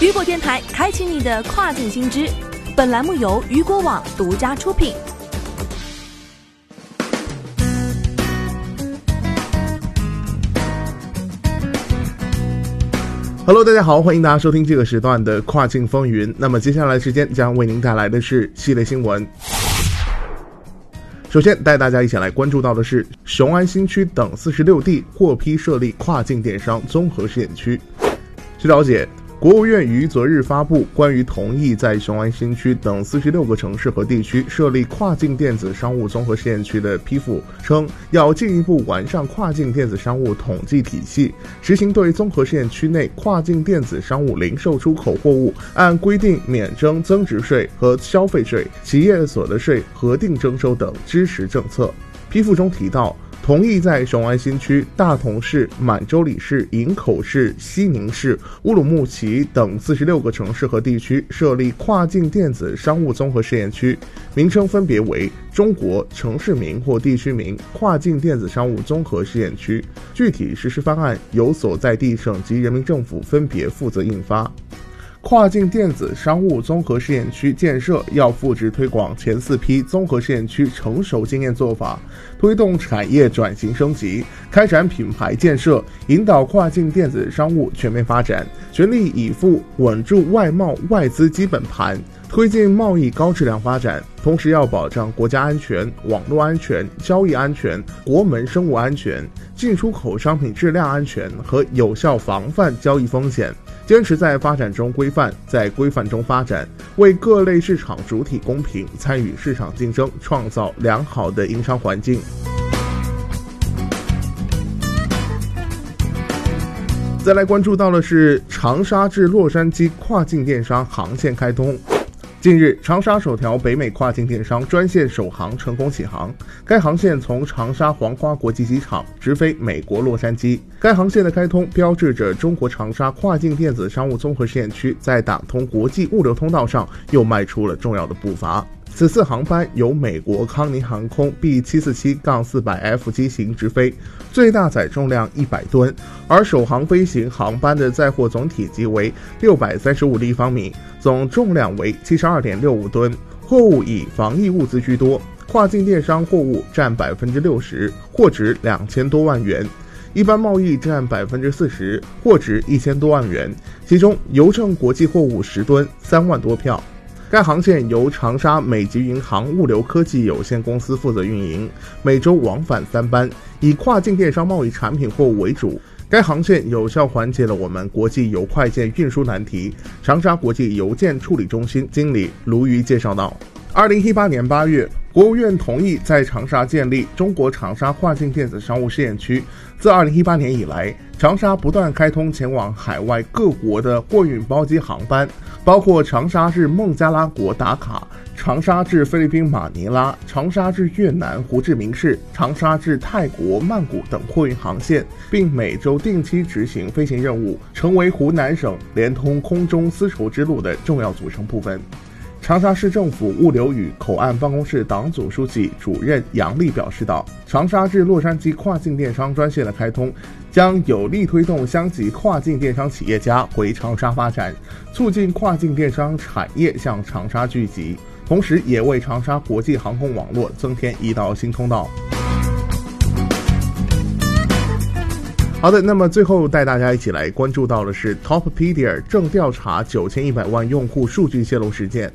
雨果电台开启你的跨境新知，本栏目由雨果网独家出品。Hello，大家好，欢迎大家收听这个时段的跨境风云。那么接下来时间将为您带来的是系列新闻。首先带大家一起来关注到的是雄安新区等四十六地获批设立跨境电商综合试验区。据了解。国务院于昨日发布关于同意在雄安新区等四十六个城市和地区设立跨境电子商务综合试验区的批复，称要进一步完善跨境电子商务统计体系，实行对综合试验区内跨境电子商务零售出口货物按规定免征增值税和消费税、企业所得税核定征收等支持政策。批复中提到。同意在雄安新区、大同市、满洲里市、营口市、西宁市、乌鲁木齐等四十六个城市和地区设立跨境电子商务综合试验区，名称分别为“中国城市名或地区名跨境电子商务综合试验区”。具体实施方案由所在地省级人民政府分别负责印发。跨境电子商务综合试验区建设要复制推广前四批综合试验区成熟经验做法，推动产业转型升级，开展品牌建设，引导跨境电子商务全面发展，全力以赴稳住外贸外资基本盘，推进贸易高质量发展。同时，要保障国家安全、网络安全、交易安全、国门生物安全、进出口商品质量安全和有效防范交易风险。坚持在发展中规范，在规范中发展，为各类市场主体公平参与市场竞争创造良好的营商环境。再来关注到的是长沙至洛杉矶跨境电商航线开通。近日，长沙首条北美跨境电商专线首航成功起航。该航线从长沙黄花国际机场直飞美国洛杉矶。该航线的开通，标志着中国长沙跨境电子商务综合试验区在打通国际物流通道上又迈出了重要的步伐。此次航班由美国康宁航空 B 七四七杠四百 F 机型直飞，最大载重量一百吨，而首航飞行航班的载货总体积为六百三十五立方米，总重量为七十二点六五吨，货物以防疫物资居多，跨境电商货物占百分之六十，货值两千多万元；一般贸易占百分之四十，货值一千多万元，其中邮政国际货物十吨，三万多票。该航线由长沙美吉云航物流科技有限公司负责运营，每周往返三班，以跨境电商贸易产品货物为主。该航线有效缓解了我们国际邮快件运输难题。长沙国际邮件处理中心经理卢瑜介绍道：，二零一八年八月。国务院同意在长沙建立中国长沙跨境电子商务试验区。自2018年以来，长沙不断开通前往海外各国的货运包机航班，包括长沙至孟加拉国达卡、长沙至菲律宾马尼拉、长沙至越南胡志明市、长沙至泰国曼谷等货运航线，并每周定期执行飞行任务，成为湖南省连通空中丝绸之路的重要组成部分。长沙市政府物流与口岸办公室党组书记、主任杨丽表示道：“长沙至洛杉矶跨境电商专线的开通，将有力推动乡级跨境电商企业家回长沙发展，促进跨境电商产业向长沙聚集，同时也为长沙国际航空网络增添一道新通道。”好的，那么最后带大家一起来关注到的是 Toppedia 正调查九千一百万用户数据泄露事件。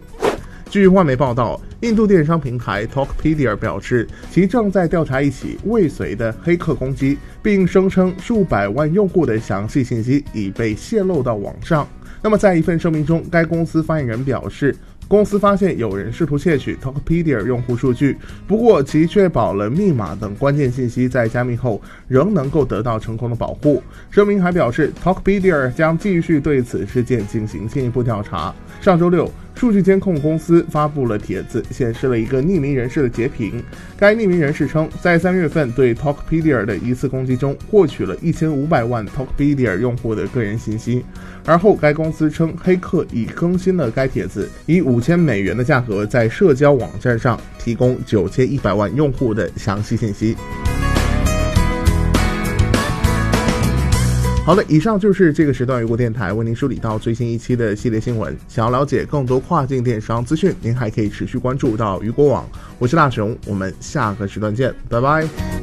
据外媒报道，印度电商平台 Toppedia 表示，其正在调查一起未遂的黑客攻击，并声称数百万用户的详细信息已被泄露到网上。那么，在一份声明中，该公司发言人表示。公司发现有人试图窃取 Talkpedia 用户数据，不过其确保了密码等关键信息在加密后仍能够得到成功的保护。声明还表示，Talkpedia 将继续对此事件进行进一步调查。上周六。数据监控公司发布了帖子，显示了一个匿名人士的截屏。该匿名人士称，在三月份对 Talkpedia 的一次攻击中，获取了一千五百万 Talkpedia 用户的个人信息。而后，该公司称黑客已更新了该帖子，以五千美元的价格在社交网站上提供九千一百万用户的详细信息。好的，以上就是这个时段雨果电台为您梳理到最新一期的系列新闻。想要了解更多跨境电商资讯，您还可以持续关注到雨果网。我是大熊，我们下个时段见，拜拜。